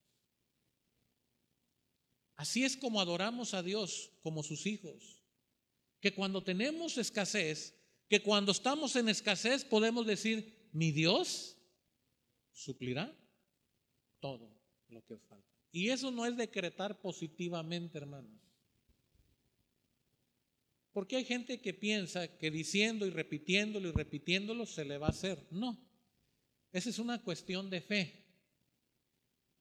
Así es como adoramos a Dios como sus hijos. Que cuando tenemos escasez, que cuando estamos en escasez podemos decir, mi Dios suplirá todo lo que falta. Y eso no es decretar positivamente, hermanos. Porque hay gente que piensa que diciendo y repitiéndolo y repitiéndolo se le va a hacer. No, esa es una cuestión de fe.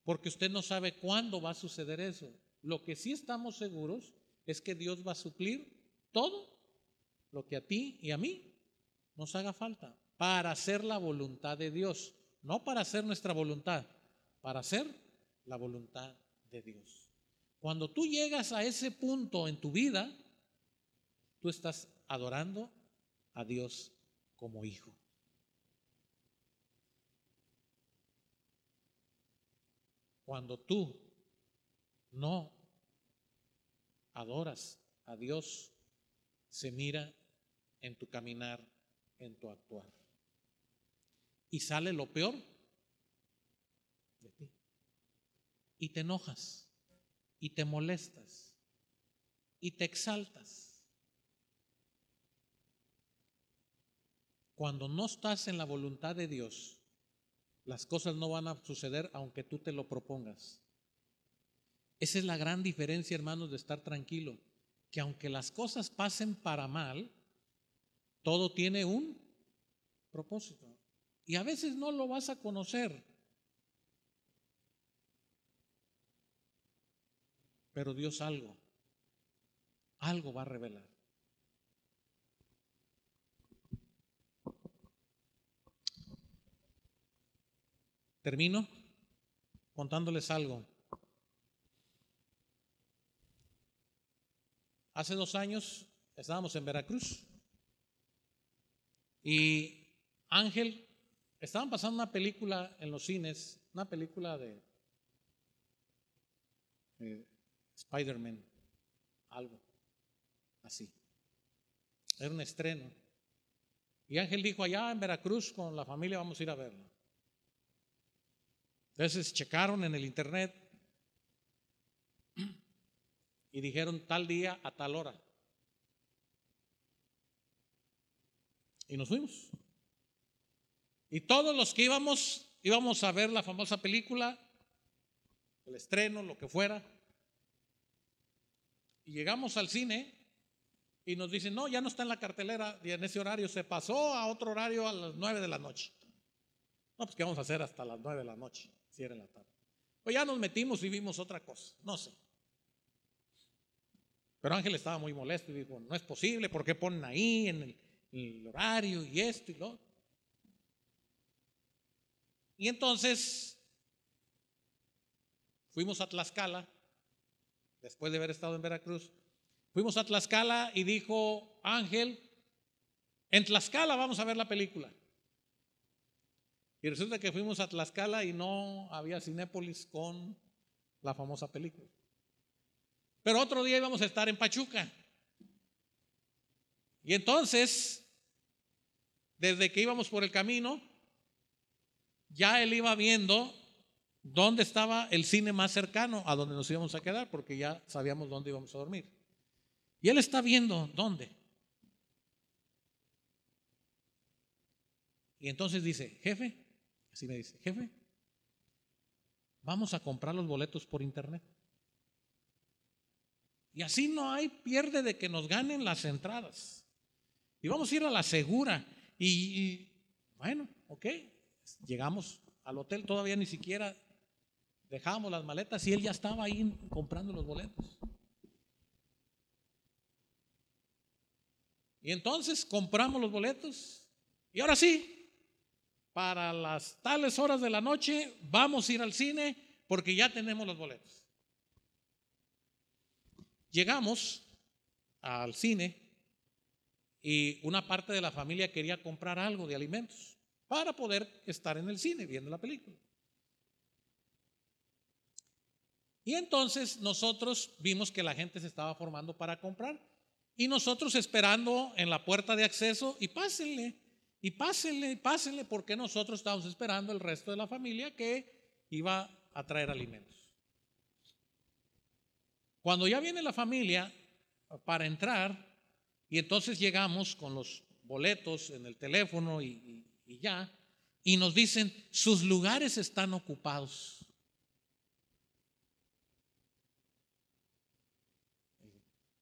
Porque usted no sabe cuándo va a suceder eso. Lo que sí estamos seguros es que Dios va a suplir todo lo que a ti y a mí nos haga falta para hacer la voluntad de Dios. No para hacer nuestra voluntad, para hacer la voluntad de Dios. Cuando tú llegas a ese punto en tu vida, tú estás adorando a Dios como hijo. Cuando tú no adoras a Dios, se mira en tu caminar, en tu actuar. Y sale lo peor de ti. Y te enojas, y te molestas, y te exaltas Cuando no estás en la voluntad de Dios, las cosas no van a suceder aunque tú te lo propongas. Esa es la gran diferencia, hermanos, de estar tranquilo. Que aunque las cosas pasen para mal, todo tiene un propósito. Y a veces no lo vas a conocer. Pero Dios algo, algo va a revelar. Termino contándoles algo. Hace dos años estábamos en Veracruz y Ángel, estaban pasando una película en los cines, una película de, Spider-Man, algo así. Era un estreno. Y Ángel dijo, allá en Veracruz con la familia vamos a ir a verlo. Entonces checaron en el internet y dijeron tal día a tal hora. Y nos fuimos. Y todos los que íbamos, íbamos a ver la famosa película, el estreno, lo que fuera. Y llegamos al cine y nos dicen, no, ya no está en la cartelera y en ese horario se pasó a otro horario a las nueve de la noche. No, pues ¿qué vamos a hacer hasta las nueve de la noche? si era la tarde. Pues ya nos metimos y vimos otra cosa, no sé. Pero Ángel estaba muy molesto y dijo, no es posible, ¿por qué ponen ahí en el, el horario y esto y lo otro? Y entonces fuimos a Tlaxcala, después de haber estado en Veracruz, fuimos a Tlaxcala y dijo Ángel, en Tlaxcala vamos a ver la película. Y resulta que fuimos a Tlaxcala y no había Cinépolis con la famosa película. Pero otro día íbamos a estar en Pachuca. Y entonces, desde que íbamos por el camino, ya él iba viendo dónde estaba el cine más cercano a donde nos íbamos a quedar, porque ya sabíamos dónde íbamos a dormir. Y él está viendo dónde. Y entonces dice, jefe, Así me dice, jefe, vamos a comprar los boletos por internet. Y así no hay pierde de que nos ganen las entradas. Y vamos a ir a la segura. Y, Bueno, ok. Llegamos al hotel, todavía ni siquiera dejamos las maletas y él ya estaba ahí comprando los boletos. Y entonces compramos los boletos y ahora sí, para las tales horas de la noche vamos a ir al cine porque ya tenemos los boletos. Llegamos al cine y una parte de la familia quería comprar algo de alimentos para poder estar en el cine viendo la película. Y entonces nosotros vimos que la gente se estaba formando para comprar y nosotros esperando en la puerta de acceso y pásenle, y pásenle, y pásenle, porque nosotros estábamos esperando el resto de la familia que iba a traer alimentos. Cuando ya viene la familia para entrar, y entonces llegamos con los boletos en el teléfono y, y ya, y nos dicen, sus lugares están ocupados.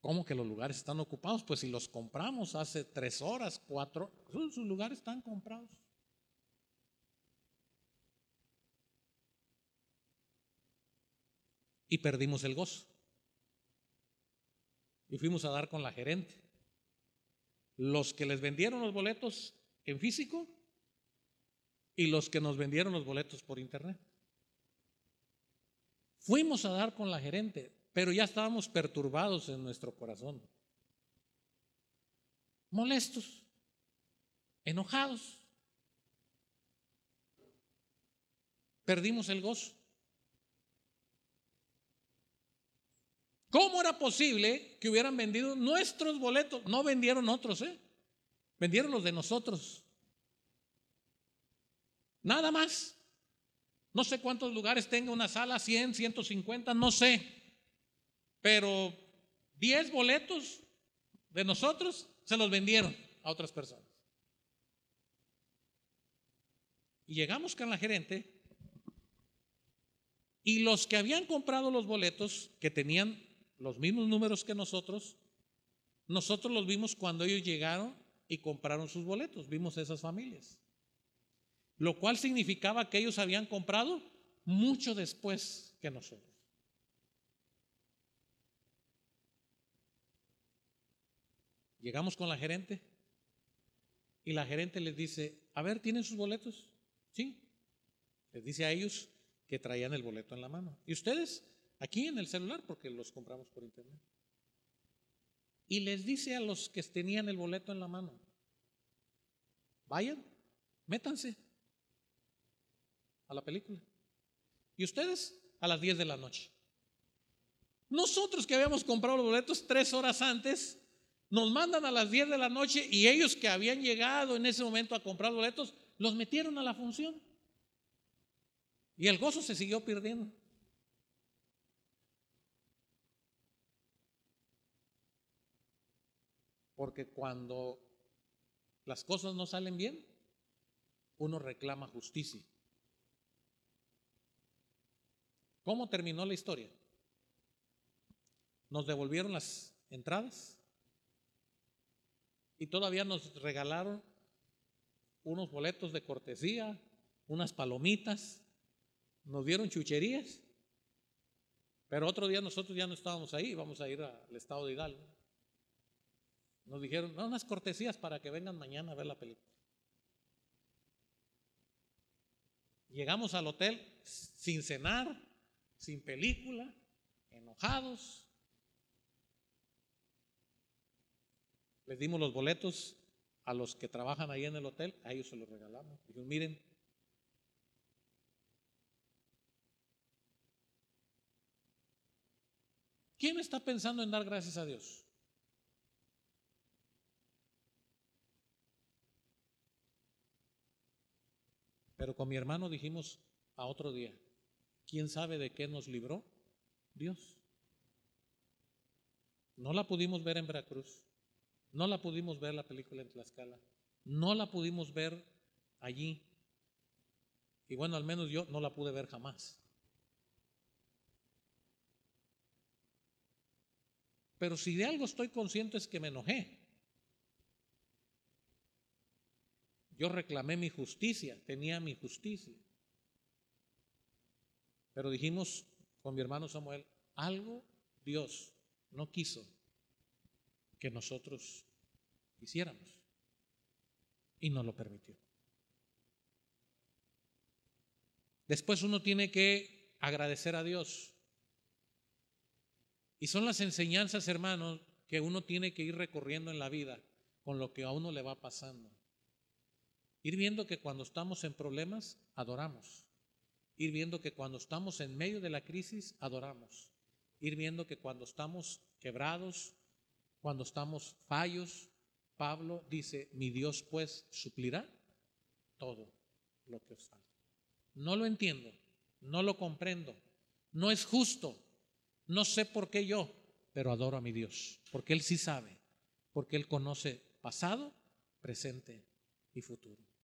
¿Cómo que los lugares están ocupados? Pues si los compramos hace tres horas, cuatro, sus lugares están comprados. Y perdimos el gozo. Y fuimos a dar con la gerente. Los que les vendieron los boletos en físico y los que nos vendieron los boletos por internet. Fuimos a dar con la gerente pero ya estábamos perturbados en nuestro corazón, molestos, enojados. Perdimos el gozo. ¿Cómo era posible que hubieran vendido nuestros boletos? No vendieron otros, ¿eh? Vendieron los de nosotros. Nada más. No sé cuántos lugares tenga una sala, 100, 150, no sé. Pero 10 boletos de nosotros se los vendieron a otras personas. Y llegamos con la gerente y los que habían comprado los boletos, que tenían los mismos números que nosotros, nosotros los vimos cuando ellos llegaron y compraron sus boletos, vimos esas familias. Lo cual significaba que ellos habían comprado mucho después que nosotros. Llegamos con la gerente y la gerente les dice, a ver, ¿tienen sus boletos? Sí. Les dice a ellos que traían el boleto en la mano. ¿Y ustedes? Aquí en el celular, porque los compramos por internet. Y les dice a los que tenían el boleto en la mano, vayan, métanse a la película. ¿Y ustedes? A las 10 de la noche. Nosotros que habíamos comprado los boletos tres horas antes, nos mandan a las 10 de la noche y ellos que habían llegado en ese momento a comprar boletos, los metieron a la función. Y el gozo se siguió perdiendo. Porque cuando las cosas no salen bien, uno reclama justicia. ¿Cómo terminó la historia? Nos devolvieron las entradas y todavía nos regalaron unos boletos de cortesía, unas palomitas, nos dieron chucherías. Pero otro día nosotros ya no estábamos ahí, vamos a ir al estado de Hidalgo. Nos dijeron, no, unas cortesías para que vengan mañana a ver la película. Llegamos al hotel sin cenar, sin película, enojados, Les dimos los boletos a los que trabajan ahí en el hotel, a ellos se los regalamos. Dijeron, miren, ¿quién está pensando en dar gracias a Dios? Pero con mi hermano dijimos a otro día, ¿quién sabe de qué nos libró? Dios. No la pudimos ver en Veracruz. No la pudimos ver la película en Tlaxcala. No la pudimos ver allí. Y bueno, al menos yo no la pude ver jamás. Pero si de algo estoy consciente es que me enojé. Yo reclamé mi justicia, tenía mi justicia. Pero dijimos con mi hermano Samuel, algo Dios no quiso que nosotros hiciéramos y no lo permitió. Después uno tiene que agradecer a Dios. Y son las enseñanzas, hermanos, que uno tiene que ir recorriendo en la vida con lo que a uno le va pasando. Ir viendo que cuando estamos en problemas, adoramos. Ir viendo que cuando estamos en medio de la crisis, adoramos. Ir viendo que cuando estamos quebrados, cuando estamos fallos, Pablo dice, mi Dios pues suplirá todo lo que os falta. No lo entiendo, no lo comprendo, no es justo, no sé por qué yo, pero adoro a mi Dios, porque Él sí sabe, porque Él conoce pasado, presente y futuro.